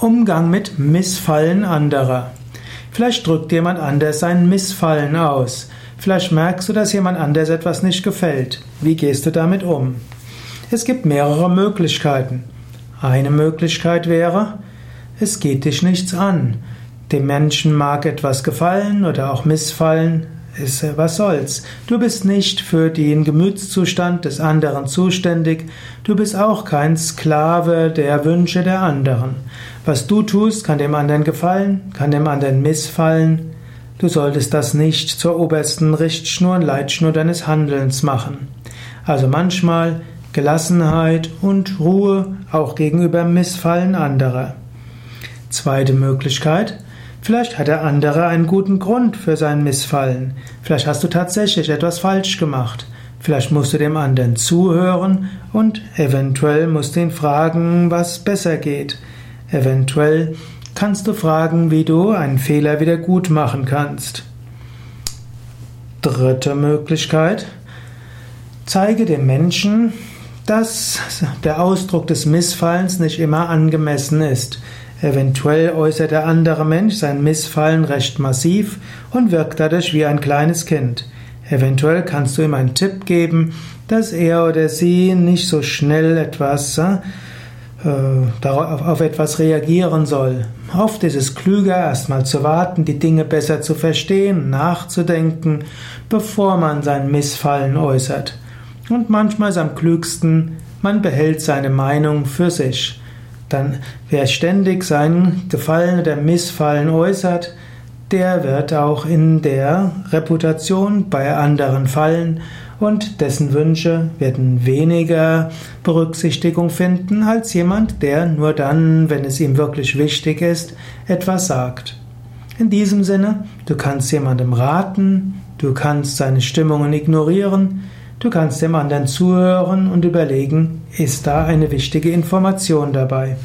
Umgang mit Missfallen anderer. Vielleicht drückt jemand anders sein Missfallen aus. Vielleicht merkst du, dass jemand anders etwas nicht gefällt. Wie gehst du damit um? Es gibt mehrere Möglichkeiten. Eine Möglichkeit wäre, es geht dich nichts an. Dem Menschen mag etwas gefallen oder auch missfallen, ist, was soll's? Du bist nicht für den Gemütszustand des anderen zuständig, du bist auch kein Sklave der Wünsche der anderen. Was du tust, kann dem anderen gefallen, kann dem anderen missfallen. Du solltest das nicht zur obersten Richtschnur und Leitschnur deines Handelns machen. Also manchmal Gelassenheit und Ruhe auch gegenüber Missfallen anderer. Zweite Möglichkeit, Vielleicht hat der andere einen guten Grund für sein Missfallen. Vielleicht hast du tatsächlich etwas falsch gemacht. Vielleicht musst du dem anderen zuhören und eventuell musst du ihn fragen, was besser geht. Eventuell kannst du fragen, wie du einen Fehler wieder gut machen kannst. Dritte Möglichkeit. Zeige dem Menschen, dass der Ausdruck des Missfallens nicht immer angemessen ist. Eventuell äußert der andere Mensch sein Missfallen recht massiv und wirkt dadurch wie ein kleines Kind. Eventuell kannst du ihm einen Tipp geben, dass er oder sie nicht so schnell etwas äh, auf etwas reagieren soll. Oft ist es klüger, erstmal zu warten, die Dinge besser zu verstehen, nachzudenken, bevor man sein Missfallen äußert. Und manchmal ist am klügsten, man behält seine Meinung für sich. Dann, wer ständig sein Gefallen oder Missfallen äußert, der wird auch in der Reputation bei anderen fallen und dessen Wünsche werden weniger Berücksichtigung finden als jemand, der nur dann, wenn es ihm wirklich wichtig ist, etwas sagt. In diesem Sinne, du kannst jemandem raten, du kannst seine Stimmungen ignorieren, Du kannst dem anderen zuhören und überlegen, ist da eine wichtige Information dabei?